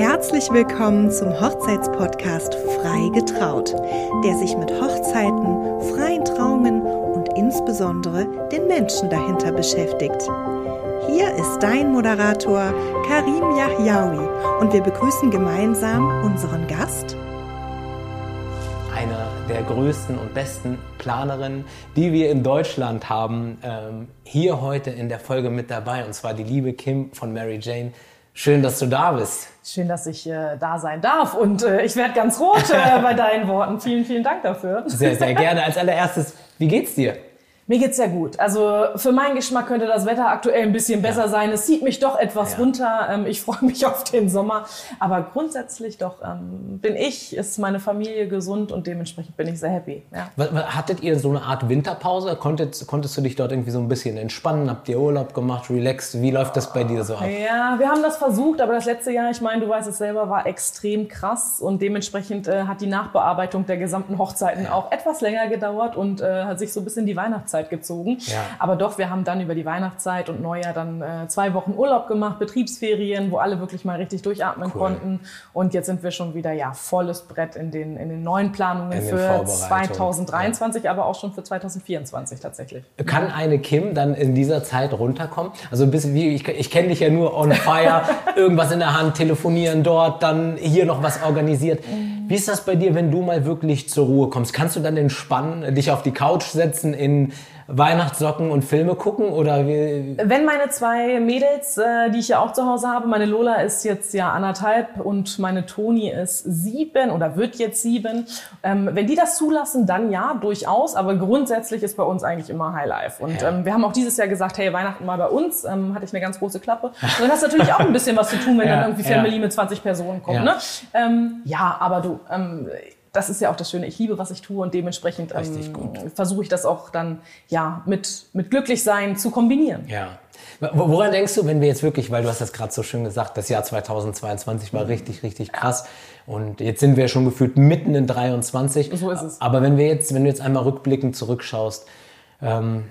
Herzlich willkommen zum Hochzeitspodcast Frei getraut, der sich mit Hochzeiten, freien Trauungen und insbesondere den Menschen dahinter beschäftigt. Hier ist dein Moderator Karim Yahyaoui und wir begrüßen gemeinsam unseren Gast. Eine der größten und besten Planerinnen, die wir in Deutschland haben, ähm, hier heute in der Folge mit dabei, und zwar die liebe Kim von Mary Jane. Schön, dass du da bist. Schön, dass ich äh, da sein darf. Und äh, ich werde ganz rot äh, bei deinen Worten. Vielen, vielen Dank dafür. Sehr, sehr gerne. Als allererstes, wie geht's dir? Mir geht's sehr gut. Also für meinen Geschmack könnte das Wetter aktuell ein bisschen besser ja. sein. Es zieht mich doch etwas ja. runter. Ähm, ich freue mich auf den Sommer. Aber grundsätzlich doch ähm, bin ich, ist meine Familie gesund und dementsprechend bin ich sehr happy. Ja. Hattet ihr so eine Art Winterpause? Konntest, konntest du dich dort irgendwie so ein bisschen entspannen? Habt ihr Urlaub gemacht, relaxed? Wie läuft das bei dir so ab? Ja, wir haben das versucht, aber das letzte Jahr, ich meine, du weißt es selber, war extrem krass und dementsprechend äh, hat die Nachbearbeitung der gesamten Hochzeiten auch etwas länger gedauert und äh, hat sich so ein bisschen die Weihnachtszeit Weihnachtszeit gezogen. Ja. Aber doch, wir haben dann über die Weihnachtszeit und Neujahr dann äh, zwei Wochen Urlaub gemacht, Betriebsferien, wo alle wirklich mal richtig durchatmen cool. konnten. Und jetzt sind wir schon wieder ja volles Brett in den, in den neuen Planungen in für 2023, ja. aber auch schon für 2024 tatsächlich. Kann eine Kim dann in dieser Zeit runterkommen? Also ein bisschen wie, ich, ich kenne dich ja nur on fire, irgendwas in der Hand, telefonieren dort, dann hier noch was organisiert. Wie ist das bei dir, wenn du mal wirklich zur Ruhe kommst? Kannst du dann entspannen, dich auf die Couch setzen, in Weihnachtssocken und Filme gucken oder wie? Wenn meine zwei Mädels, äh, die ich ja auch zu Hause habe, meine Lola ist jetzt ja anderthalb und meine Toni ist sieben oder wird jetzt sieben. Ähm, wenn die das zulassen, dann ja, durchaus. Aber grundsätzlich ist bei uns eigentlich immer Highlife. Und ja. ähm, wir haben auch dieses Jahr gesagt, hey, Weihnachten mal bei uns. Ähm, hatte ich eine ganz große Klappe. Und dann hast du natürlich auch ein bisschen was zu tun, wenn ja, dann irgendwie Family ja. mit 20 Personen kommt. Ja, ne? Ähm, ja aber du, ähm, das ist ja auch das Schöne. Ich liebe, was ich tue und dementsprechend ähm, versuche ich das auch dann ja mit, mit Glücklichsein zu kombinieren. Ja. Woran denkst du, wenn wir jetzt wirklich, weil du hast das gerade so schön gesagt, das Jahr 2022 war richtig, richtig krass und jetzt sind wir schon gefühlt mitten in 23. So ist es. Aber wenn wir jetzt, wenn du jetzt einmal rückblickend zurückschaust, ähm,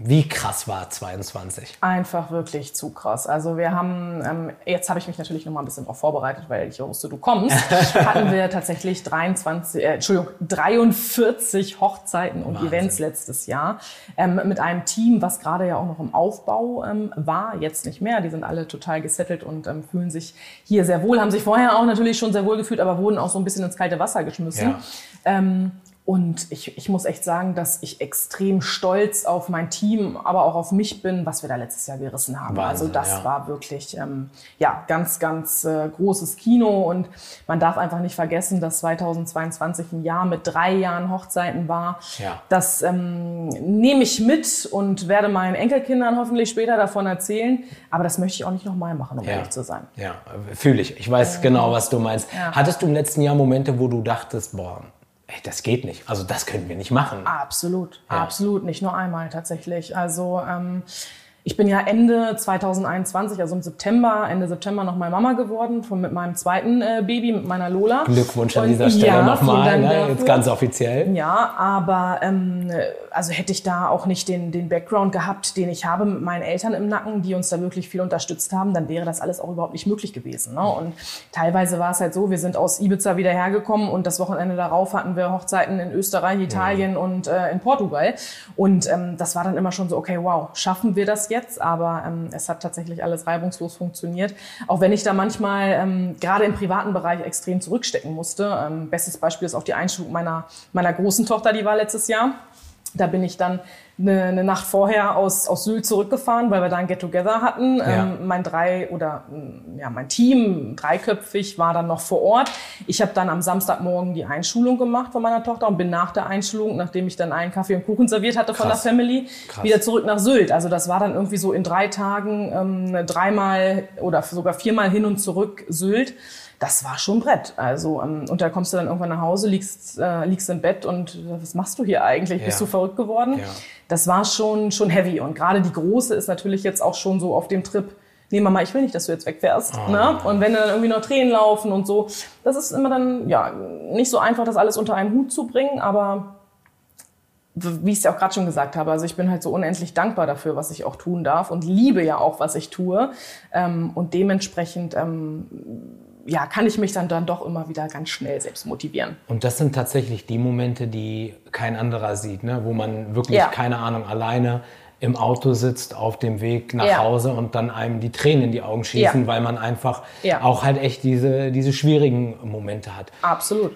wie krass war 22? Einfach wirklich zu krass. Also wir haben, ähm, jetzt habe ich mich natürlich noch mal ein bisschen darauf vorbereitet, weil ich wusste, du kommst, hatten wir tatsächlich 23, äh, Entschuldigung, 43 Hochzeiten und Wahnsinn. Events letztes Jahr ähm, mit einem Team, was gerade ja auch noch im Aufbau ähm, war, jetzt nicht mehr. Die sind alle total gesettelt und ähm, fühlen sich hier sehr wohl, haben sich vorher auch natürlich schon sehr wohl gefühlt, aber wurden auch so ein bisschen ins kalte Wasser geschmissen. Ja. Ähm, und ich, ich muss echt sagen, dass ich extrem stolz auf mein Team, aber auch auf mich bin, was wir da letztes Jahr gerissen haben. Wahnsinn, also das ja. war wirklich ähm, ja ganz, ganz äh, großes Kino. Und man darf einfach nicht vergessen, dass 2022 ein Jahr mit drei Jahren Hochzeiten war. Ja. Das ähm, nehme ich mit und werde meinen Enkelkindern hoffentlich später davon erzählen. Aber das möchte ich auch nicht nochmal machen, um ja. ehrlich zu sein. Ja, fühle ich. Ich weiß äh, genau, was du meinst. Hattest du im letzten Jahr Momente, wo du dachtest, boah, ey, das geht nicht. Also das können wir nicht machen. Absolut, ja. absolut. Nicht nur einmal tatsächlich. Also ähm, ich bin ja Ende 2021, also im September, Ende September noch mal Mama geworden, von, mit meinem zweiten äh, Baby, mit meiner Lola. Glückwunsch an dieser Stelle ja, nochmal, ne? jetzt ganz offiziell. Ja, aber ähm, also hätte ich da auch nicht den, den Background gehabt, den ich habe mit meinen Eltern im Nacken, die uns da wirklich viel unterstützt haben, dann wäre das alles auch überhaupt nicht möglich gewesen. Ne? Und teilweise war es halt so, wir sind aus Ibiza wieder hergekommen und das Wochenende darauf hatten wir Hochzeiten in Österreich, Italien ja. und äh, in Portugal. Und ähm, das war dann immer schon so, okay, wow, schaffen wir das jetzt? Jetzt, aber ähm, es hat tatsächlich alles reibungslos funktioniert. Auch wenn ich da manchmal ähm, gerade im privaten Bereich extrem zurückstecken musste. Ähm, bestes Beispiel ist auch die Einschulung meiner, meiner großen Tochter, die war letztes Jahr. Da bin ich dann eine, eine Nacht vorher aus, aus Sylt zurückgefahren, weil wir da ein Get-Together hatten. Ja. Ähm, mein drei oder ja mein Team dreiköpfig war dann noch vor Ort. Ich habe dann am Samstagmorgen die Einschulung gemacht von meiner Tochter und bin nach der Einschulung, nachdem ich dann einen Kaffee und Kuchen serviert hatte Krass. von der Family, Krass. wieder zurück nach Sylt. Also das war dann irgendwie so in drei Tagen ähm, dreimal oder sogar viermal hin und zurück Sylt das war schon Brett. Also ähm, und da kommst du dann irgendwann nach Hause, liegst, äh, liegst im Bett und äh, was machst du hier eigentlich? Ja. Bist du verrückt geworden? Ja. Das war schon schon heavy und gerade die große ist natürlich jetzt auch schon so auf dem Trip. Nee, Mama, ich will nicht, dass du jetzt wegfährst. Oh. Ne? Und wenn dann irgendwie noch Tränen laufen und so, das ist immer dann ja nicht so einfach, das alles unter einen Hut zu bringen, aber wie ich es ja auch gerade schon gesagt habe, also ich bin halt so unendlich dankbar dafür, was ich auch tun darf und liebe ja auch, was ich tue. Ähm, und dementsprechend ähm, ja, kann ich mich dann, dann doch immer wieder ganz schnell selbst motivieren. Und das sind tatsächlich die Momente, die kein anderer sieht, ne? wo man wirklich, Ja. keine Ahnung, alleine im Auto sitzt auf dem Weg nach Ja. Hause und dann einem die Tränen in die Augen schießen, Ja. weil man einfach Ja. auch halt echt diese, diese schwierigen Momente hat. Absolut.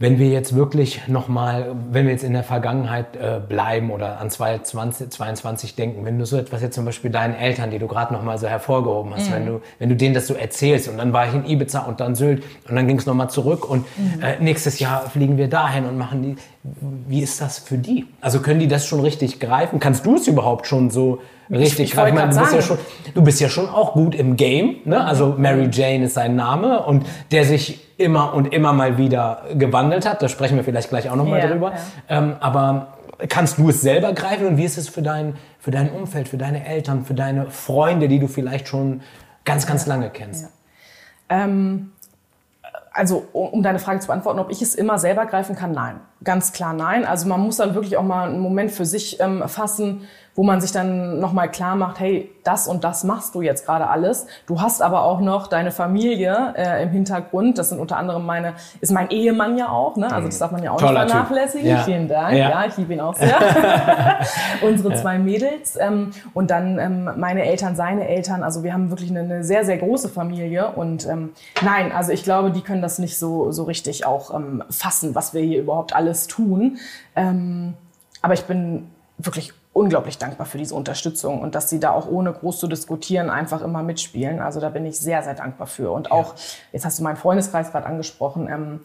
Wenn wir jetzt wirklich nochmal, wenn wir jetzt in der Vergangenheit äh, bleiben oder an 2020, 22 denken, wenn du so etwas jetzt zum Beispiel deinen Eltern, die du gerade nochmal so hervorgehoben hast, wenn, du, wenn du denen das so erzählst und dann war ich in Ibiza und dann Sylt und dann ging es nochmal zurück und äh, nächstes Jahr fliegen wir dahin und machen die, wie ist das für die? Also können die das schon richtig greifen? Kannst du es überhaupt schon so richtig ich wollte greifen? grad du, bist ja schon, du bist ja schon auch gut im Game, ne? also Mary Jane ist sein Name und der sich immer und immer mal wieder gewandelt hat. Da sprechen wir vielleicht gleich auch noch mal Ja, drüber. ja. Ähm, aber kannst du es selber greifen und wie ist es für dein, für dein Umfeld, für deine Eltern, für deine Freunde, die du vielleicht schon ganz, ganz lange kennst? Ähm, also um, um deine Frage zu beantworten, ob ich es immer selber greifen kann, nein. Ganz klar nein. Also man muss dann wirklich auch mal einen Moment für sich ähm, fassen, wo man sich dann nochmal klar macht, hey, das und das machst du jetzt gerade alles. Du hast aber auch noch deine Familie äh, im Hintergrund. Das sind unter anderem meine, ist mein Ehemann ja auch, ne? Also das darf man ja auch Toller nicht vernachlässigen. Ja. Vielen Dank. Ja. Ja, ich liebe ihn auch sehr. Unsere zwei Mädels ähm, und dann ähm, meine Eltern, seine Eltern. Also wir haben wirklich eine, eine sehr, sehr große Familie. Und ähm, nein, also ich glaube, die können das nicht so, so richtig auch ähm, fassen, was wir hier überhaupt alles tun. Ähm, aber ich bin wirklich unglaublich dankbar für diese Unterstützung und dass sie da auch ohne groß zu diskutieren einfach immer mitspielen. Also da bin ich sehr, sehr dankbar für. Und auch, jetzt hast du meinen Freundeskreis gerade angesprochen, ähm,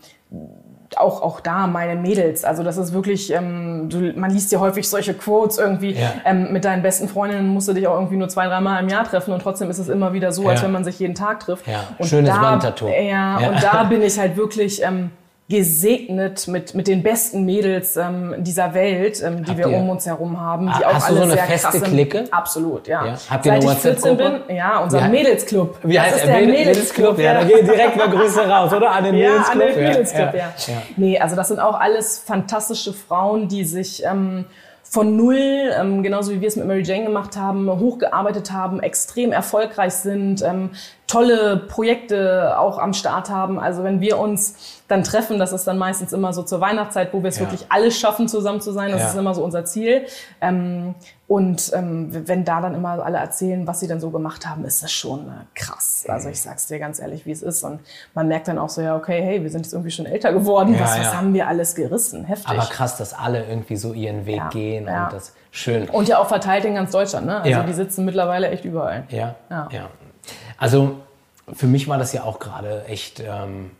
auch, auch da meine Mädels. Also das ist wirklich, ähm, du, man liest ja häufig solche Quotes irgendwie, Ja. ähm, mit deinen besten Freundinnen musst du dich auch irgendwie nur zwei, dreimal im Jahr treffen und trotzdem ist es immer wieder so, als Ja. wenn man sich jeden Tag trifft. Ja, Und schönes da, Wandtattoo. Ja, Ja. und da bin ich halt wirklich ähm, gesegnet mit, mit den besten Mädels ähm, dieser Welt, ähm, die Habt wir ihr- um uns herum haben. Ah, Die auch hast du alle so eine sehr feste krass sind. Clique? Absolut, ja. Ja. Habt ihr Seit eine ich 14 WhatsApp-Gruppe? bin, ja, unser hei- Mädelsclub. Wie Das heißt ist der der Mädelsclub? Ja, da gehen direkt mal Grüße raus, oder? An den Ja, Mädelsclub. an den Mädelsclub, ja. ja. Nee, also das sind auch alles fantastische Frauen, die sich ähm, von null, ähm, genauso wie wir es mit Mary Jane gemacht haben, hochgearbeitet haben, extrem erfolgreich sind, ähm, tolle Projekte auch am Start haben. Also wenn wir uns dann treffen, das ist dann meistens immer so zur Weihnachtszeit, wo wir es Ja. wirklich alles schaffen, zusammen zu sein. Das Ja. ist immer so unser Ziel. Ähm, und ähm, wenn da dann immer alle erzählen, was sie dann so gemacht haben, ist das schon äh, krass. Also ich sag's dir ganz ehrlich, wie es ist. Und man merkt dann auch so, ja, okay, hey, wir sind jetzt irgendwie schon älter geworden. Ja, was, was haben wir alles gerissen? Heftig. Aber krass, dass alle irgendwie so ihren Weg gehen und das schön. und ja auch verteilt in ganz Deutschland. Ne? Also die sitzen mittlerweile echt überall. Ja, ja. Ja. Also für mich war das ja auch gerade echt ähm,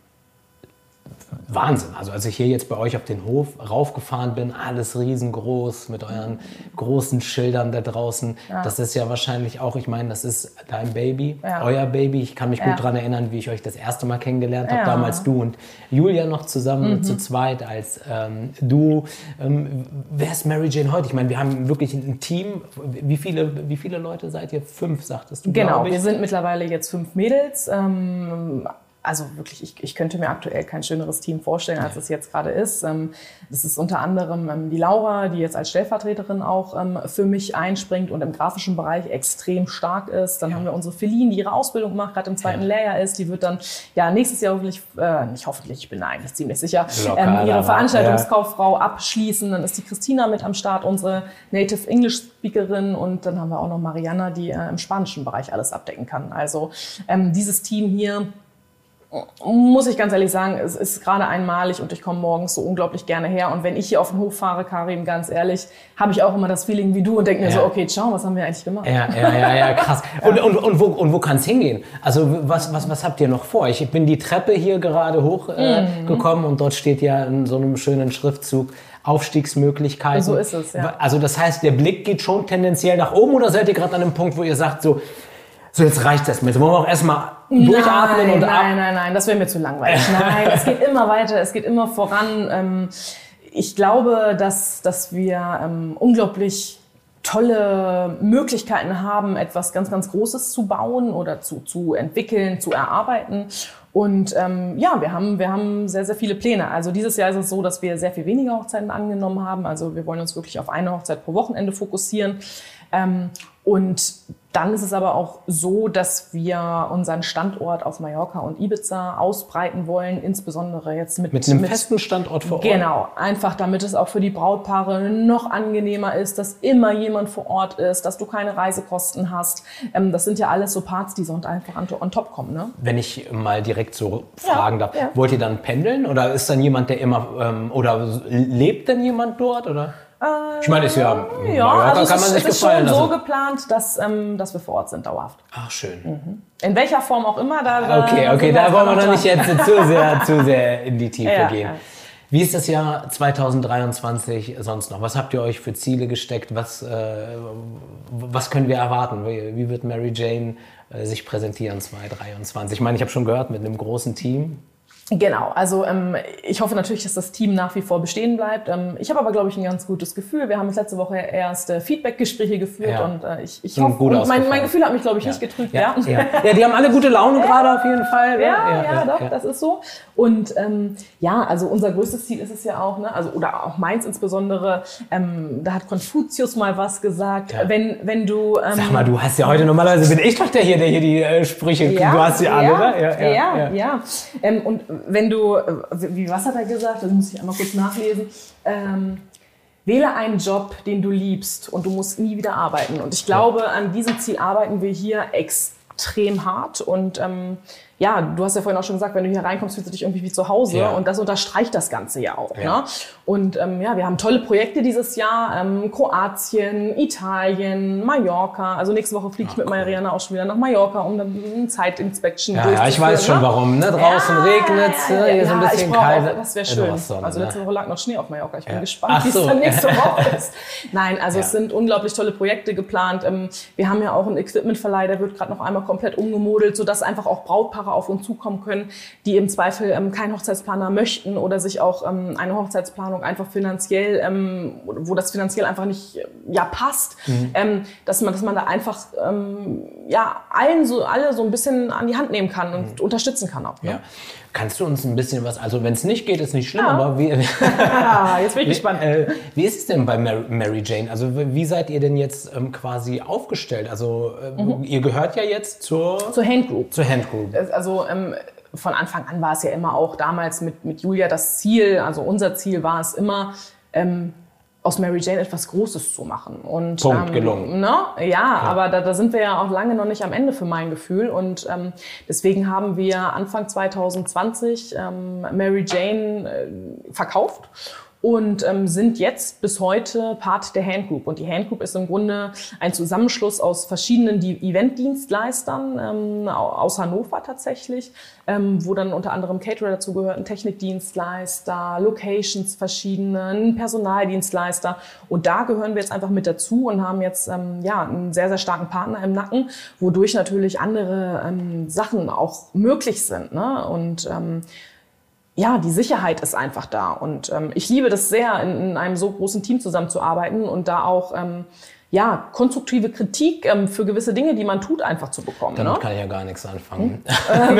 Wahnsinn. Also als ich hier jetzt bei euch auf den Hof raufgefahren bin, alles riesengroß mit euren großen Schildern da draußen. Das ist ja wahrscheinlich auch, ich meine, das ist dein Baby, Ja. euer Baby. Ich kann mich Ja. gut daran erinnern, wie ich euch das erste Mal kennengelernt habe. Ja. Mhm. Damals du und Julia noch zusammen zu zweit als ähm, Duo. Ähm, wer ist Mary Jane heute? Ich meine, wir haben wirklich ein Team. Wie viele, wie viele Leute seid ihr? Fünf, sagtest du, Genau, wir sind mittlerweile jetzt fünf Mädels. Ähm, also wirklich, ich, ich könnte mir aktuell kein schöneres Team vorstellen, als es jetzt gerade ist. Ähm, das ist unter anderem ähm, die Laura, die jetzt als Stellvertreterin auch ähm, für mich einspringt und im grafischen Bereich extrem stark ist. Dann haben wir unsere Feline, die ihre Ausbildung macht, gerade im zweiten Ja. Lehrjahr ist. Die wird dann ja nächstes Jahr hoffentlich, äh, nicht hoffentlich, ich bin da eigentlich ziemlich sicher, Locker, ähm, ihre aber, Veranstaltungskauffrau abschließen. Dann ist die Christina mit am Start, unsere Native English Speakerin. Und dann haben wir auch noch Mariana, die äh, im spanischen Bereich alles abdecken kann. Also ähm, dieses Team hier muss ich ganz ehrlich sagen, es ist gerade einmalig und ich komme morgens so unglaublich gerne her. Und wenn ich hier auf den Hof fahre, Karin, ganz ehrlich, habe ich auch immer das Feeling wie du und denke mir Ja. so, okay, ciao, was haben wir eigentlich gemacht? Ja, ja, ja, ja, krass. Und, und, und wo, und wo kann es hingehen? Also was, was, was habt ihr noch vor? Ich bin die Treppe hier gerade hochgekommen äh, gekommen und dort steht ja in so einem schönen Schriftzug Aufstiegsmöglichkeiten. So ist es, ja. Also das heißt, der Blick geht schon tendenziell nach oben oder seid ihr gerade an einem Punkt, wo ihr sagt, so, so jetzt reicht das mit. Wollen wir auch erstmal durchatmen nein, und nein, ab. nein, nein, das wäre mir zu langweilig. Nein, es geht immer weiter, es geht immer voran. Ähm, ich glaube, dass, dass wir ähm, unglaublich tolle Möglichkeiten haben, etwas ganz, ganz Großes zu bauen oder zu, zu entwickeln, zu erarbeiten. Und ähm, ja, wir haben, wir haben sehr, sehr viele Pläne. Also dieses Jahr ist es so, dass wir sehr viel weniger Hochzeiten angenommen haben. Also wir wollen uns wirklich auf eine Hochzeit pro Wochenende fokussieren. Ähm, und dann ist es aber auch so, dass wir unseren Standort auf Mallorca und Ibiza ausbreiten wollen, insbesondere jetzt mit, mit einem mit, festen Standort vor Ort. Genau, einfach damit es auch für die Brautpaare noch angenehmer ist, dass immer jemand vor Ort ist, dass du keine Reisekosten hast. Ähm, das sind ja alles so Parts, die sonst einfach on, on top kommen. Ne? Wenn ich mal direkt so fragen ja, darf, ja. wollt ihr dann pendeln oder ist dann jemand, der immer ähm, oder lebt denn jemand dort oder? Ich meine, ist ja, ja also kann man sich es ist schon so geplant, dass, ähm, dass wir vor Ort sind, dauerhaft. Ach, schön. Mhm. In welcher Form auch immer. Da, da okay, okay, da wollen wir noch nicht jetzt zu sehr, zu sehr in die Tiefe ja, gehen. Ja. Wie ist das Jahr 2023 sonst noch? Was habt ihr euch für Ziele gesteckt? Was, äh, was können wir erwarten? Wie wird Mary Jane äh, sich präsentieren 2023? Ich meine, ich habe schon gehört, mit einem großen Team. Genau, also ähm, ich hoffe natürlich, dass das Team nach wie vor bestehen bleibt. Ähm, ich habe aber, glaube ich, ein ganz gutes Gefühl. Wir haben jetzt letzte Woche erst äh, Feedback-Gespräche geführt ja. und äh, ich, ich hoffe, und mein, mein, Gefühl hat mich, glaube ich, ja. nicht getrübt. Ja. Ja. die haben alle gute Laune gerade auf jeden Fall. Ja, ja, doch, das ist so. Und ähm, ja, also unser größtes Ziel ist es ja auch, ne, also oder auch meins insbesondere, ähm, da hat Konfuzius mal was gesagt, wenn, wenn du... Ähm, Sag mal, du hast ja heute normalerweise, bin ich doch der hier, der hier die äh, Sprüche, du hast sie alle, oder? Ja, ja. ja. Ähm, und wenn du, äh, wie was hat er gesagt? Das muss ich einmal kurz nachlesen. Ähm, wähle einen Job, den du liebst und du musst nie wieder arbeiten. Und ich glaube, an diesem Ziel arbeiten wir hier extrem hart und ähm, ja, du hast ja vorhin auch schon gesagt, wenn du hier reinkommst, fühlst du dich irgendwie wie zu Hause. Ja. Und das unterstreicht das Ganze ja auch. Ja. Ne? Und ähm, ja, wir haben tolle Projekte dieses Jahr. Ähm, Kroatien, Italien, Mallorca. Also nächste Woche fliege ich mit cool. Mariana auch schon wieder nach Mallorca, um eine Zeitinspection ja, durchzuführen. Ja, ich weiß schon ne? warum. Ne? Draußen ja, regnet es, ja, hier ist ein bisschen kalt. Das wäre schön. Sonne, also letzte Woche lag noch Schnee auf Mallorca. Ich bin gespannt, wie es dann nächste Woche ist. Nein, also es sind unglaublich tolle Projekte geplant. Ähm, wir haben ja auch einen Equipmentverleih, der wird gerade noch einmal komplett umgemodelt, sodass einfach auch Brautpaare auf uns zukommen können, die im Zweifel ähm, keinen Hochzeitsplaner möchten oder sich auch ähm, eine Hochzeitsplanung einfach finanziell, ähm, wo das finanziell einfach nicht ja passt, mhm. ähm, dass man, dass man da einfach ähm, ja allen so alle so ein bisschen an die Hand nehmen kann und mhm. unterstützen kann auch. Ne? Ja. Kannst du uns ein bisschen was, also wenn es nicht geht, ist nicht schlimm, ja. aber wie, jetzt bin ich gespannt. Äh, wie ist es denn bei Mary, Mary Jane? Also wie seid ihr denn jetzt ähm, quasi aufgestellt? Also äh, mhm. ihr gehört ja jetzt zur, zur Hand Group. Zur Hand Group. Also ähm, von Anfang an war es ja immer auch damals mit, mit Julia das Ziel, also unser Ziel war es immer, ähm, aus Mary Jane etwas Großes zu machen. Und, Punkt, ähm, gelungen. Ne? Ja, ja, aber da, da sind wir ja auch lange noch nicht am Ende für mein Gefühl. Und ähm, deswegen haben wir Anfang 2020 ähm, Mary Jane äh, verkauft und ähm, sind jetzt bis heute Part der Handgroup. Und die Handgroup ist im Grunde ein Zusammenschluss aus verschiedenen Eventdienstleistern ähm, aus Hannover tatsächlich, ähm, wo dann unter anderem Caterer dazu gehörten, Technikdienstleister, Locations verschiedenen, Personaldienstleister. Und da gehören wir jetzt einfach mit dazu und haben jetzt ähm, ja einen sehr, sehr starken Partner im Nacken, wodurch natürlich andere ähm, Sachen auch möglich sind. Ne? Und ähm, ja, die Sicherheit ist einfach da. Und ähm, ich liebe das sehr, in, in einem so großen Team zusammenzuarbeiten und da auch ähm, ja, konstruktive Kritik ähm, für gewisse Dinge, die man tut, einfach zu bekommen. Damit ne? kann ich ja gar nichts anfangen. Hm?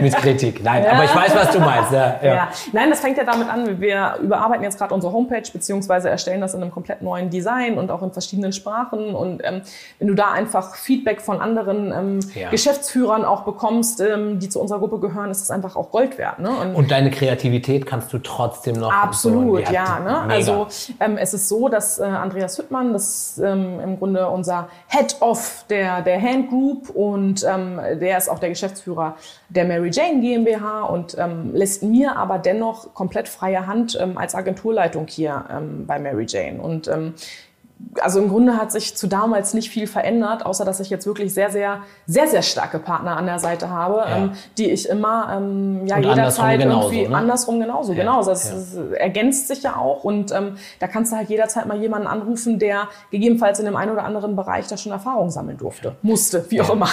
mit Kritik. Nein, ja. aber ich weiß, was du meinst. Ja, ja. Nein, das fängt ja damit an, wir überarbeiten jetzt gerade unsere Homepage, beziehungsweise erstellen das in einem komplett neuen Design und auch in verschiedenen Sprachen. Und ähm, wenn du da einfach Feedback von anderen ähm. Geschäftsführern auch bekommst, ähm, die zu unserer Gruppe gehören, ist das einfach auch Gold wert. Ne? Und, und deine Kreativität kannst du trotzdem noch. Absolut, so, ja. Ne? Also ähm, es ist so, dass äh, Andreas Hüttmann, das ähm, im Grunde unser Head of der, der Hand Group und ähm, der ist auch der Geschäftsführer der Mary Jane GmbH und ähm, lässt mir aber dennoch komplett freie Hand ähm, als Agenturleitung hier ähm, bei Mary Jane. Und ähm, also im Grunde hat sich zu damals nicht viel verändert, außer dass ich jetzt wirklich sehr, sehr, sehr, sehr starke Partner an der Seite habe, ja. ähm, die ich immer ähm, ja, jederzeit genauso, irgendwie ne? andersrum genauso, ja, genau. Das, ja. das, ergänzt sich ja auch und ähm, da kannst du halt jederzeit mal jemanden anrufen, der gegebenenfalls in dem einen oder anderen Bereich da schon Erfahrung sammeln durfte, musste, wie auch immer.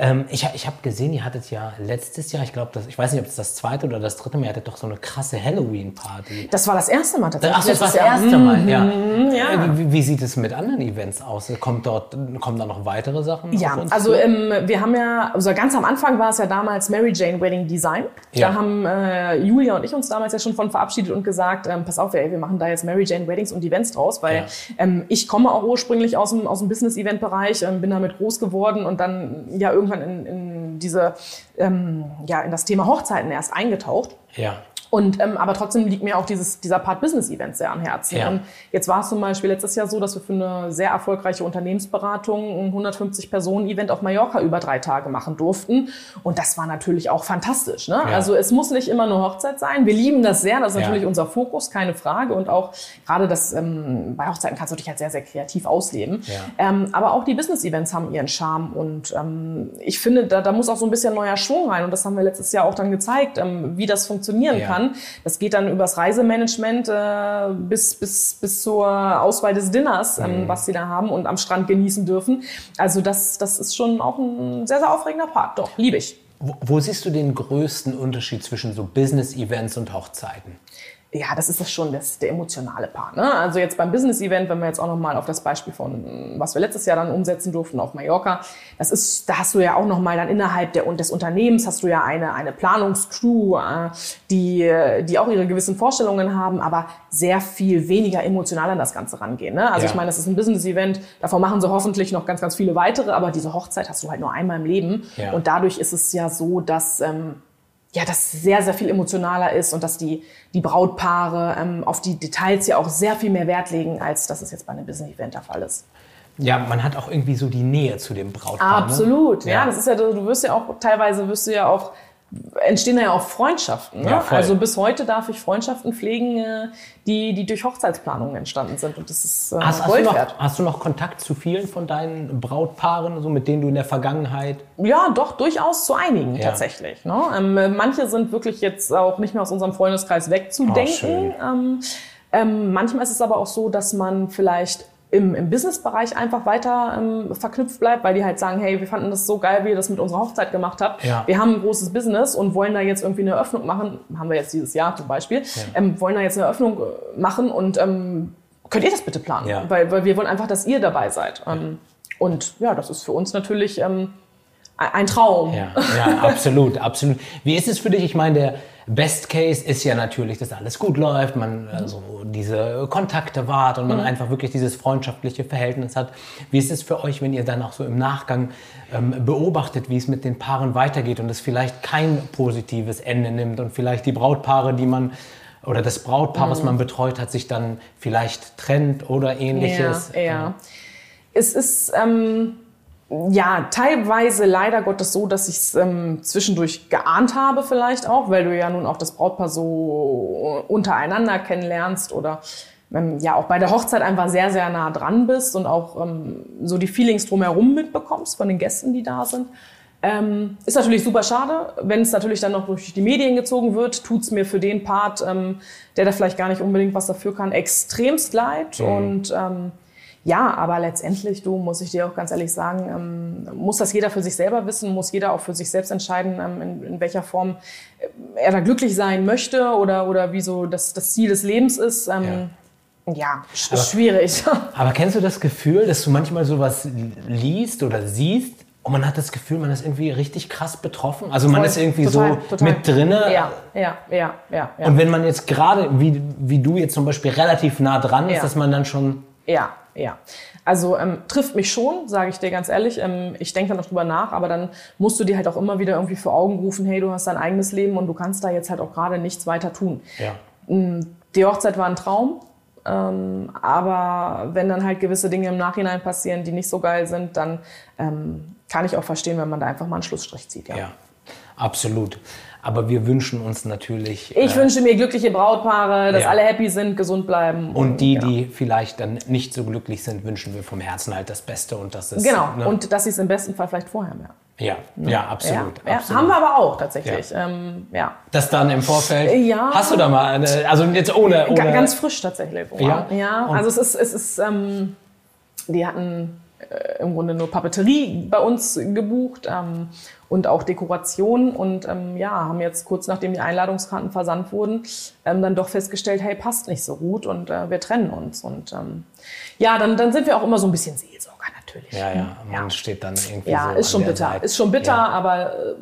Ähm, ich ich habe gesehen, ihr hattet ja letztes Jahr, ich glaube, ich weiß nicht, ob es das zweite oder das dritte Mal, ihr hattet doch so eine krasse Halloween-Party. Das war das erste Mal tatsächlich. Ach, das war das erste Mal, ja. Mhm, ja. Äh, Wie, wie sieht es mit anderen Events aus? Kommt dort, kommen da noch weitere Sachen? Ja, also ähm, wir haben ja, also ganz am Anfang war es ja damals Mary Jane Wedding Design. Ja. Da haben äh, Julia und ich uns damals ja schon von verabschiedet und gesagt, ähm, pass auf, ey, wir machen da jetzt Mary Jane Weddings und Events draus, weil Ja. ähm, ich komme auch ursprünglich aus dem, aus dem Business-Event-Bereich, ähm, bin damit groß geworden und dann ja irgendwann in, in diese, ähm, ja, in das Thema Hochzeiten erst eingetaucht. ja. Und ähm, aber trotzdem liegt mir auch dieses, dieser Part Business Events sehr am Herzen. Ja. Und jetzt war es zum Beispiel letztes Jahr so, dass wir für eine sehr erfolgreiche Unternehmensberatung ein 150 Personen Event auf Mallorca über drei Tage machen durften. Und das war natürlich auch fantastisch. Ne? Ja. Also es muss nicht immer nur Hochzeit sein. Wir lieben das sehr. Das ist Ja. natürlich unser Fokus, keine Frage. Und auch gerade das ähm, bei Hochzeiten kannst du dich halt sehr sehr kreativ ausleben. Ja. Ähm, aber auch die Business Events haben ihren Charme. Und ähm, ich finde, da, da muss auch so ein bisschen neuer Schwung rein. Und das haben wir letztes Jahr auch dann gezeigt, ähm, wie das funktionieren Ja. Kann. Das geht dann übers Reisemanagement äh, bis, bis, bis zur Auswahl des Dinners, ähm, Mhm. was sie da haben und am Strand genießen dürfen. Also das, das ist schon auch ein sehr, sehr aufregender Part. Doch, liebe ich. Wo, wo siehst du den größten Unterschied zwischen so Business-Events und Hochzeiten? Ja, das ist das schon das, der emotionale Part. Ne? Also jetzt beim Business-Event, wenn wir jetzt auch nochmal auf das Beispiel von, was wir letztes Jahr dann umsetzen durften auf Mallorca, das ist, da hast du ja auch nochmal dann innerhalb der, und des Unternehmens hast du ja eine, eine Planungscrew, äh, die, die auch ihre gewissen Vorstellungen haben, aber sehr viel weniger emotional an das Ganze rangehen. Ne? Also Ja. ich meine, das ist ein Business-Event, davon machen sie hoffentlich noch ganz, ganz viele weitere, aber diese Hochzeit hast du halt nur einmal im Leben. Ja. Und dadurch ist es ja so, dass, ähm, ja, das sehr, sehr viel emotionaler ist und dass die, die Brautpaare ähm, auf die Details ja auch sehr viel mehr Wert legen, als das es jetzt bei einem Business-Event der Fall ist. Ja, man hat auch irgendwie so die Nähe zu dem Brautpaar. Absolut, Ne? ja. Das ist ja, du wirst ja auch, teilweise wirst du ja auch, entstehen da ja auch Freundschaften. Ne? Ja, also bis heute darf ich Freundschaften pflegen, äh, die, die durch Hochzeitsplanungen entstanden sind. Und das ist äh, Hast, hast, du noch, hast du noch Kontakt zu vielen von deinen Brautpaaren, so mit denen du in der Vergangenheit Ja, doch, durchaus zu einigen Ja. tatsächlich. Ne? Ähm, manche sind wirklich jetzt auch nicht mehr aus unserem Freundeskreis Oh, wegzudenken. schön. ähm, ähm, manchmal ist es aber auch so, dass man vielleicht im, im Businessbereich einfach weiter ähm, verknüpft bleibt, weil die halt sagen, hey, wir fanden das so geil, wie ihr das mit unserer Hochzeit gemacht habt. Ja. Wir haben ein großes Business und wollen da jetzt irgendwie eine Eröffnung machen. Haben wir jetzt dieses Jahr zum Beispiel. Ähm, wollen da jetzt eine Eröffnung äh, machen und ähm, könnt ihr das bitte planen? Ja. Weil, weil wir wollen einfach, dass ihr dabei seid. Ähm, und ja, das ist für uns natürlich ähm, ein Traum. Ja, ja, absolut, absolut. Wie ist es für dich? Ich meine, der Best Case ist ja natürlich, dass alles gut läuft, man also diese Kontakte wahrt und man einfach wirklich dieses freundschaftliche Verhältnis hat. Wie ist es für euch, wenn ihr dann auch so im Nachgang ähm, beobachtet, wie es mit den Paaren weitergeht und es vielleicht kein positives Ende nimmt und vielleicht die Brautpaare, die man oder das Brautpaar, was man betreut hat, sich dann vielleicht trennt oder ähnliches? Ja, ja. Es ist ähm, ja teilweise leider Gottes so, dass ich es ähm, zwischendurch geahnt habe vielleicht auch, weil du ja nun auch das Brautpaar so untereinander kennenlernst oder ähm, ja auch bei der Hochzeit einfach sehr, sehr nah dran bist und auch ähm, so die Feelings drumherum mitbekommst von den Gästen, die da sind. Ähm, ist natürlich super schade, wenn es natürlich dann noch durch die Medien gezogen wird, tut's mir für den Part, ähm, der da vielleicht gar nicht unbedingt was dafür kann, extremst leid. Und ähm, ja, aber letztendlich, du, muss ich dir auch ganz ehrlich sagen, ähm, muss das jeder für sich selber wissen, muss jeder auch für sich selbst entscheiden, ähm, in, in welcher Form äh, er da glücklich sein möchte oder, oder wie so das, das Ziel des Lebens ist. Ähm, ja, sch schwierig. Aber kennst du das Gefühl, dass du manchmal sowas liest oder siehst und man hat das Gefühl, man ist irgendwie richtig krass betroffen? Also man Voll, ist irgendwie total, so total. mit drinne. Ja, ja, ja, ja. ja. Und wenn man jetzt gerade, wie, wie du jetzt zum Beispiel, relativ nah dran ist, Ja. dass man dann schon. Ja, ja. Also ähm, trifft mich schon, sage ich dir ganz ehrlich. Ähm, ich denke dann noch drüber nach, aber dann musst du dir halt auch immer wieder irgendwie vor Augen rufen, hey, du hast dein eigenes Leben und du kannst da jetzt halt auch gerade nichts weiter tun. Ja. Die Hochzeit war ein Traum, ähm, aber wenn dann halt gewisse Dinge im Nachhinein passieren, die nicht so geil sind, dann ähm, kann ich auch verstehen, wenn man da einfach mal einen Schlussstrich zieht. Ja. Ja, absolut. Aber wir wünschen uns natürlich. Ich äh, wünsche mir glückliche Brautpaare, dass Ja. alle happy sind, gesund bleiben. und die, genau. die vielleicht dann nicht so glücklich sind, wünschen wir vom Herzen halt das Beste und das ist. Genau, Ne? und dass sie es im besten Fall vielleicht vorher merken. ja, ja, absolut. Ja, ja. absolut. Haben wir aber auch tatsächlich. Ja. Ähm, ja. Das dann im Vorfeld. Ja. Hast du da mal eine, also jetzt ohne. ohne Ga- Ganz frisch tatsächlich. Ja? ja Und- also es ist, es ist ähm, die hatten äh, im Grunde nur Papeterie bei uns gebucht ähm, und auch Dekoration und ähm, ja, haben jetzt kurz nachdem die Einladungskarten versandt wurden, ähm, dann doch festgestellt, hey, passt nicht so gut und äh, wir trennen uns. Und ähm, ja, dann, dann sind wir auch immer so ein bisschen Seelsorger natürlich. Ja, ja, man steht dann irgendwie Ja, so ist schon bitter. Seite. Ist schon bitter, Ja. aber äh,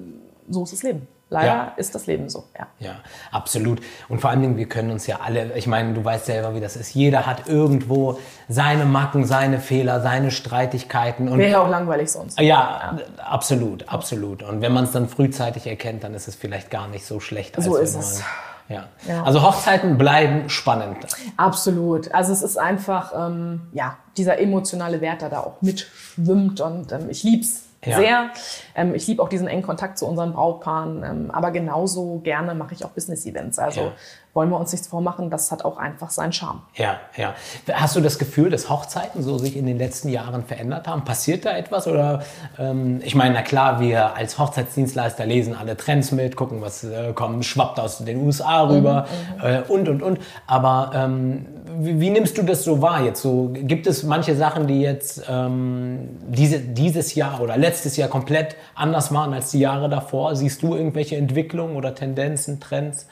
so ist das Leben. Leider Ja. ist das Leben so, ja. Ja, absolut. Und vor allen Dingen, wir können uns ja alle, ich meine, du weißt selber, wie das ist. Jeder hat irgendwo seine Macken, seine Fehler, seine Streitigkeiten. Und Wäre ja auch langweilig sonst. ja, absolut, absolut. Und wenn man es dann frühzeitig erkennt, dann ist es vielleicht gar nicht so schlecht. Als So ist es. Ja. Ja. Also Hochzeiten bleiben spannend. Absolut. Also es ist einfach, ähm, ja, dieser emotionale Wert, der da auch mitschwimmt und ähm, ich lieb's Ja. sehr. Ähm, ich liebe auch diesen engen Kontakt zu unseren Brautpaaren, ähm, aber genauso gerne mache ich auch Business-Events. Also Ja. wollen wir uns nichts vormachen, das hat auch einfach seinen Charme. Ja, ja. Hast du das Gefühl, dass Hochzeiten so sich in den letzten Jahren verändert haben? Passiert da etwas? Oder ähm, ich meine, na klar, wir als Hochzeitsdienstleister lesen alle Trends mit, gucken, was äh, kommt, schwappt aus den USA rüber äh, und und und. Aber ähm, wie, wie nimmst du das so wahr jetzt? So gibt es manche Sachen, die jetzt ähm, diese, dieses Jahr oder letztes Jahr komplett anders waren als die Jahre davor? Siehst du irgendwelche Entwicklungen oder Tendenzen, Trends?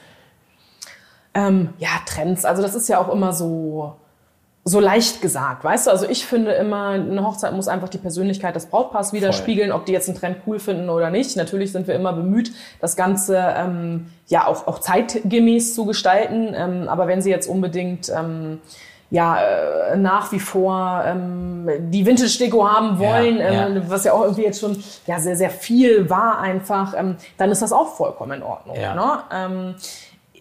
Ähm, ja, Trends. Also das ist ja auch immer so, so leicht gesagt, weißt du? Also ich finde immer, eine Hochzeit muss einfach die Persönlichkeit des Brautpaars widerspiegeln, ob die jetzt einen Trend cool finden oder nicht. Natürlich sind wir immer bemüht, das Ganze ähm, ja auch, auch zeitgemäß zu gestalten. Ähm, aber wenn sie jetzt unbedingt ähm, ja, äh, nach wie vor ähm, die Vintage-Deko haben wollen, Ja, ähm, ja. was ja auch irgendwie jetzt schon ja, sehr, sehr viel war einfach, ähm, dann ist das auch vollkommen in Ordnung. Ja. Ne? Ähm,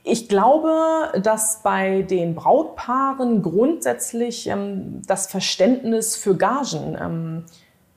ich glaube, dass bei den Brautpaaren grundsätzlich ähm, das Verständnis für Gagen ähm,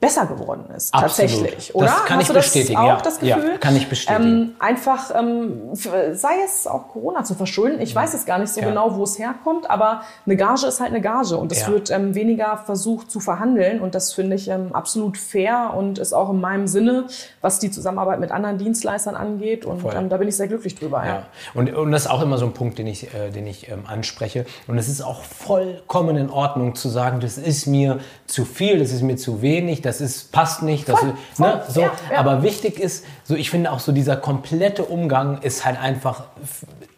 besser geworden ist. Absolut. Tatsächlich, Das oder? kann Hast ich das bestätigen, Auch ja. das Ja, Gefühl? kann ich bestätigen. Ähm, einfach, ähm, sei es auch Corona zu verschulden. Ich weiß jetzt gar nicht so Ja. genau, wo es herkommt, aber eine Gage ist halt eine Gage und es Ja. wird ähm, weniger versucht zu verhandeln und das finde ich ähm, absolut fair und ist auch in meinem Sinne, was die Zusammenarbeit mit anderen Dienstleistern angeht und ähm, da bin ich sehr glücklich drüber. Ja. Ja. Und, und das ist auch immer so ein Punkt, den ich, äh, den ich ähm, anspreche. Und es ist auch vollkommen in Ordnung zu sagen, das ist mir zu viel, das ist mir zu wenig, das ist, passt nicht. Das Voll, ist, ne, voll, so. ja, ja. Aber wichtig ist, so ich finde auch so dieser komplette Umgang ist halt einfach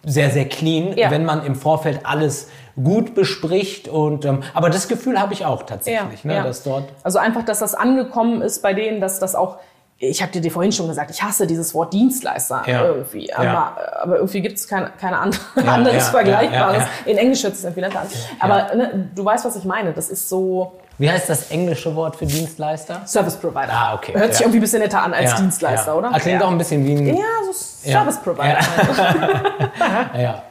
sehr, sehr clean, Ja. wenn man im Vorfeld alles gut bespricht. Und, ähm, aber das Gefühl habe ich auch tatsächlich, ne, dass dort Also einfach, dass das angekommen ist bei denen, dass das auch, ich habe dir vorhin schon gesagt, ich hasse dieses Wort Dienstleister Ja. irgendwie, aber, Ja. aber irgendwie gibt es kein, keine andere, Ja, anderes Vergleichbares. In Englisch hört es irgendwie netter an. Aber ne, du weißt, was ich meine. Das ist so Wie heißt das englische Wort für Dienstleister? Service Provider. Ah, okay. Hört sich Ja. irgendwie ein bisschen netter an als Ja, Dienstleister, ja. oder? Ah, Klingt auch ein bisschen wie ein. Ja, so Service Provider. ja.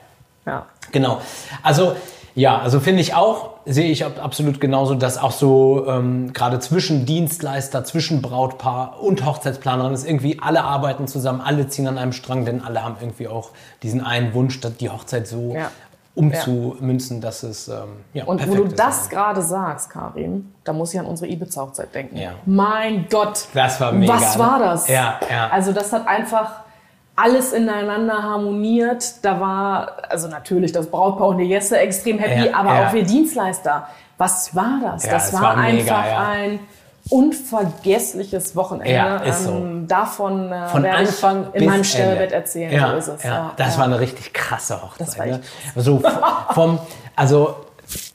Ja. Genau. Also ja, also finde ich auch, sehe ich ab- absolut genauso, dass auch so ähm, gerade zwischen Dienstleister, zwischen Brautpaar und Hochzeitsplanerin ist irgendwie alle arbeiten zusammen, alle ziehen an einem Strang, denn alle haben irgendwie auch diesen einen Wunsch, dass die Hochzeit so Ja. Umzumünzen, dass es ähm, ja, Und wo du das gerade sagst, Karim, da muss ich an unsere Ibiza-Hochzeit denken. Ja. Mein Gott. Das war mega, Was ne? war das? Ja, ja. Also das hat einfach alles ineinander harmoniert. Da war, also natürlich das Brautpaar und die Gäste extrem happy, Ja, aber ja. auch wir Dienstleister. Was war das? Ja, das war, war mega, einfach ja. ein unvergessliches Wochenende. Ja, ist so. Ähm, davon äh, Von werde Anfang ich bis in meinem Ende. Sterbebett erzählen. Ja, so ist es. Ja, das war eine richtig krasse Hochzeit. Das war ne? So f- vom, also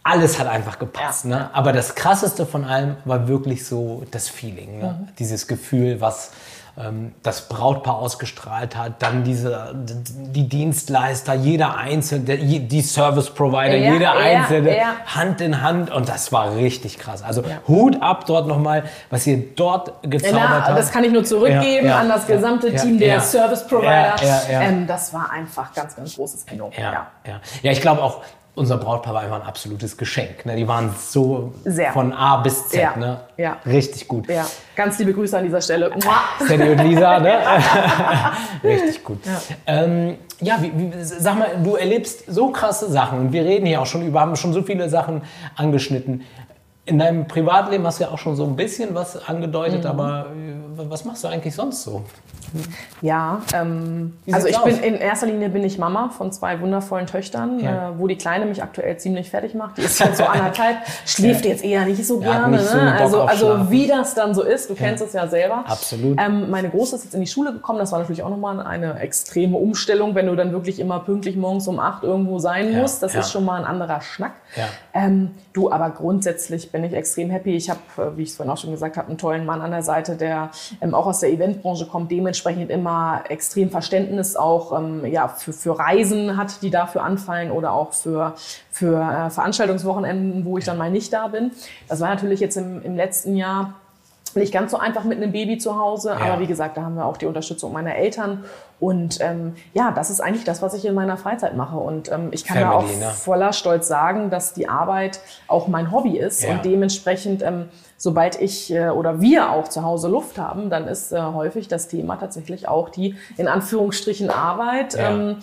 alles hat einfach gepasst. Ja. Ne? Aber das krasseste von allem war wirklich so das Feeling, ne? Mhm. dieses Gefühl, was das Brautpaar ausgestrahlt hat, dann diese, die Dienstleister, jeder einzelne, die Service Provider, Ja, jeder ja, einzelne, ja. Hand in Hand und das war richtig krass. Also. Hut ab dort nochmal, was ihr dort gezaubert Na, habt. das kann ich nur zurückgeben an das gesamte Team der. Service Provider. Ähm, das war einfach ganz, ganz großes Kino. Ja, ja. ja. ich glaube auch, unser Brautpaar war einfach ein absolutes Geschenk. Ne? Die waren so Sehr. von A bis Z. Ja, Ne? ja. Richtig gut. Ja, ganz liebe Grüße an dieser Stelle. Sandy und Lisa, ne? Richtig gut. Ja, ähm, ja wie, wie, sag mal, du erlebst so krasse Sachen und wir reden hier auch schon über, haben schon so viele Sachen angeschnitten. In deinem Privatleben hast du ja auch schon so ein bisschen was angedeutet, Mhm. aber äh, was machst du eigentlich sonst so? Ja, ähm, also ich sieht's bin aus? in erster Linie bin ich Mama von zwei wundervollen Töchtern, Ja. äh, wo die Kleine mich aktuell ziemlich fertig macht. Die ist jetzt so anderthalb, schläft jetzt eher nicht so Ja, gerne. nicht so ne? Also, also wie das dann so ist, du kennst es ja selber. Absolut. Ähm, meine Große ist jetzt in die Schule gekommen. Das war natürlich auch nochmal eine extreme Umstellung, wenn du dann wirklich immer pünktlich morgens um acht irgendwo sein Ja, musst. Das ja. ist schon mal ein anderer Schnack. Ja. Ähm, du, aber grundsätzlich bin ich extrem happy. Ich habe, äh, wie ich es vorhin auch schon gesagt habe, einen tollen Mann an der Seite, der ähm, auch aus der Eventbranche kommt, dementsprechend immer extrem Verständnis auch ähm, ja, für, für Reisen hat, die dafür anfallen oder auch für, für äh, Veranstaltungswochenenden, wo ich dann mal nicht da bin. Das war natürlich jetzt im, im letzten Jahr nicht ganz so einfach mit einem Baby zu Hause, Ja. aber wie gesagt, da haben wir auch die Unterstützung meiner Eltern. Und ähm, ja, das ist eigentlich das, was ich in meiner Freizeit mache. Und ähm, ich kann da auch Family, ne? voller Stolz sagen, dass die Arbeit auch mein Hobby ist. Ja. Und dementsprechend, ähm, sobald ich äh, oder wir auch zu Hause Luft haben, dann ist äh, häufig das Thema tatsächlich auch die in Anführungsstrichen Arbeit, Ja. ähm,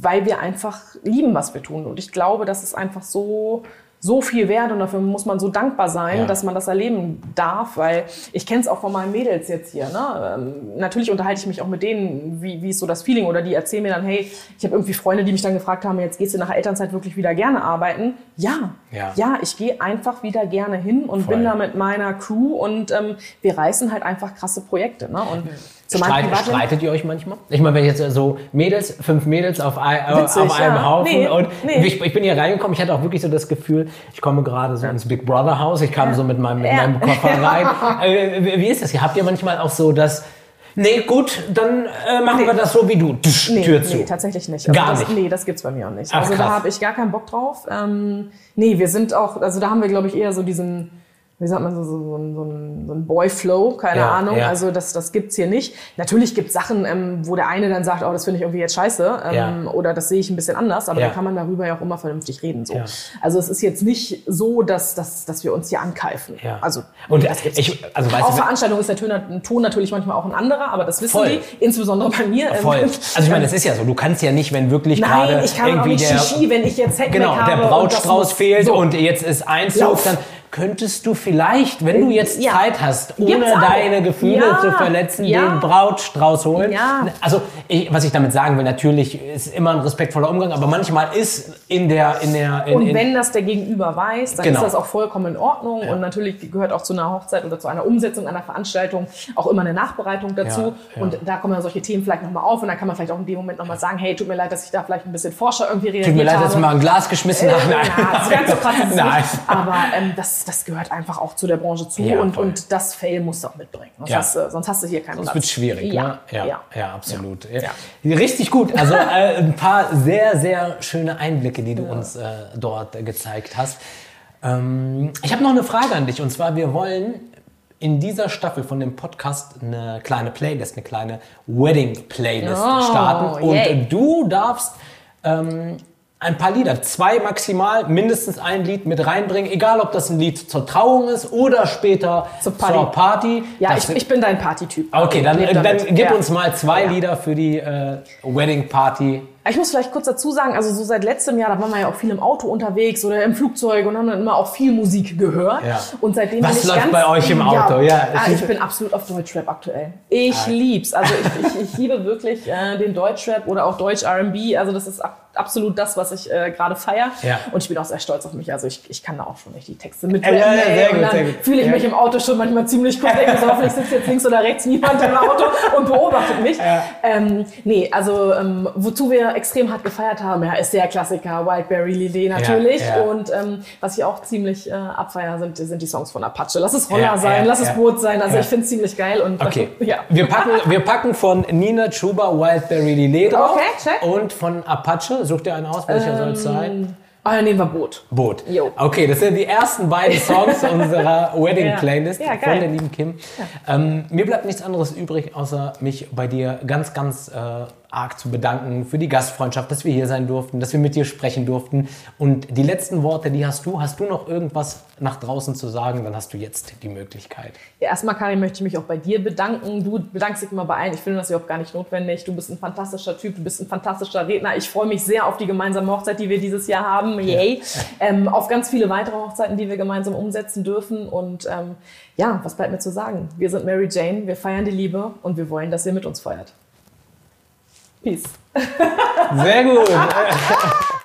weil wir einfach lieben, was wir tun. Und ich glaube, das ist einfach so so viel wert und dafür muss man so dankbar sein, Ja. dass man das erleben darf, weil ich kenne es auch von meinen Mädels jetzt hier. Ne? Ähm, natürlich unterhalte ich mich auch mit denen, wie, wie ist so das Feeling oder die erzählen mir dann, hey, ich habe irgendwie Freunde, die mich dann gefragt haben, jetzt gehst du nach Elternzeit wirklich wieder gerne arbeiten? Ja, Ja. ich gehe einfach wieder gerne hin und Voll. bin da mit meiner Crew und ähm, wir reißen halt einfach krasse Projekte. Ne? Und zu meinem Streit, streitet ihr euch manchmal? Ich meine, wenn jetzt so Mädels, fünf Mädels auf, ein, äh, Witzig, auf einem ja. Haufen Nee, und nee. ich, ich bin hier reingekommen, ich hatte auch wirklich so das Gefühl, ich komme gerade so ins Big Brother Haus, ich kam so mit meinem, mit Ja. meinem Koffer rein. Äh, wie ist das? hier? Habt ihr manchmal auch so das, nee gut, dann äh, machen wir das so wie du, Tsch, Nee, Tür zu. nee, tatsächlich nicht. Gar das, nicht? Nee, das gibt's bei mir auch nicht. Ach, also krass. da habe ich gar keinen Bock drauf. Ähm, nee, wir sind auch, also da haben wir, glaube ich, eher so diesen, wie sagt man so, so, so, ein- so ein, so ein Boy-Flow, keine Ja, Ahnung. ja. Also das, das gibt's hier nicht. Natürlich gibt's Sachen, ähm, wo der eine dann sagt, oh, das finde ich irgendwie jetzt scheiße ähm, oder das sehe ich ein bisschen anders, aber Ja. dann kann man darüber ja auch immer vernünftig reden. So. Ja. Also es ist jetzt nicht so, dass, dass, dass wir uns hier ankeifen. Ja. Also Und das gibt's ich- also weißt Auf Veranstaltungen ist der Ton, ein Ton natürlich manchmal auch ein anderer, aber das wissen Voll. die, insbesondere bei mir. ähm, Voll. Also ich meine, das ist ja so, du kannst ja nicht, wenn wirklich gerade kann auch irgendwie nicht der, Shishi, wenn ich jetzt Heckmeck genau, der Brautstrauß fehlt so. und jetzt ist Lauf. dann könntest du vielleicht, wenn du jetzt Ja. Zeit hast, ohne deine Gefühle Ja. zu verletzen, Ja. den Brautstrauß holen. Ja. Also ich, was ich damit sagen will, natürlich ist immer ein respektvoller Umgang, aber manchmal ist in der in der in, Und wenn das der Gegenüber weiß, dann Genau. ist das auch vollkommen in Ordnung. Und natürlich gehört auch zu einer Hochzeit oder zu einer Umsetzung einer Veranstaltung auch immer eine Nachbereitung dazu. Ja, ja. Und da kommen dann solche Themen vielleicht nochmal auf. Und dann kann man vielleicht auch in dem Moment nochmal sagen, hey, tut mir leid, dass ich da vielleicht ein bisschen forscher irgendwie reagiert tut mir leid, habe. dass ich mal ein Glas geschmissen Äh, habe. ja, so ganz so krass ist Nein. Aber ähm, das, das gehört einfach auch zu der Branche zu. Ja, und, voll. und das Fail musst du auch mitbringen. Sonst, Ja. hast, du, sonst hast du hier keinen Das Platz. wird schwierig, ja. ne? Ja, ja, ja. absolut. Ja. Richtig gut. Also äh, ein paar sehr, sehr schöne Einblicke, die du uns äh, dort äh, gezeigt hast. Ähm, ich habe noch eine Frage an dich und zwar, wir wollen in dieser Staffel von dem Podcast eine kleine Playlist, eine kleine Wedding-Playlist Oh, starten und yay. du darfst ähm, ein paar Lieder, zwei maximal, mindestens ein Lied mit reinbringen, egal ob das ein Lied zur Trauung ist oder später Zur Party. zur Party. Ja, ich, ich bin dein Partytyp. Okay, dann, dann gib Ja. uns mal zwei Ja. Lieder für die äh, Wedding Party. Ich muss vielleicht kurz dazu sagen, also so seit letztem Jahr, da waren wir ja auch viel im Auto unterwegs oder im Flugzeug und haben dann immer auch viel Musik gehört. Ja. Und seitdem Was bin ich läuft ganz, bei euch im Auto? Ja, ah, es ich bin absolut auf Deutschrap aktuell. Ich lieb's. Also ich, ich, ich liebe wirklich äh, den Deutschrap oder auch Deutsch R&B. Also das ist ab, absolut das, was ich äh, gerade feiere. Ja. Und ich bin auch sehr stolz auf mich. Also ich, ich kann da auch schon nicht die Texte Ja, mitrappen. ja, ja, sehr und gut, dann fühle ich Ja. mich im Auto schon manchmal ziemlich gut. Denke so, hoffentlich sitzt jetzt links oder rechts niemand im Auto und beobachtet mich. Ähm, nee, also ähm, wozu wir extrem hart gefeiert haben, ja, ist der Klassiker Wildberry Lillet natürlich. Ja, ja. Und ähm, was ich auch ziemlich äh, abfeier, sind, sind die Songs von Apache. Lass es Roller Ja, sein, ja, lass ja. es Boot sein. Also Ja. ich finde es ziemlich geil. Und Okay, ja. wir, packen, wir packen von Nina Chuba Wildberry Lillet drauf Okay, check. und von Apache, such dir einen aus, welcher soll es sein? Ah, dann nehmen wir Boot. Boot. Jo. Okay, das sind die ersten beiden Songs unserer Wedding-Playlist Ja, geil. von der lieben Kim. Ähm, mir bleibt nichts anderes übrig, außer mich bei dir ganz, ganz äh, arg zu bedanken für die Gastfreundschaft, dass wir hier sein durften, dass wir mit dir sprechen durften. Und die letzten Worte, die hast du. Hast du noch irgendwas nach draußen zu sagen? Dann hast du jetzt die Möglichkeit. Ja, erstmal, Karin, möchte ich mich auch bei dir bedanken. Du bedankst dich immer bei allen. Ich finde das überhaupt gar nicht notwendig. Du bist ein fantastischer Typ, du bist ein fantastischer Redner. Ich freue mich sehr auf die gemeinsame Hochzeit, die wir dieses Jahr haben. Yay! Ja. Ähm, auf ganz viele weitere Hochzeiten, die wir gemeinsam umsetzen dürfen. Und ähm, ja, was bleibt mir zu sagen? Wir sind Mary Jane, wir feiern die Liebe und wir wollen, dass ihr mit uns feiert. Peace. Sehr gut.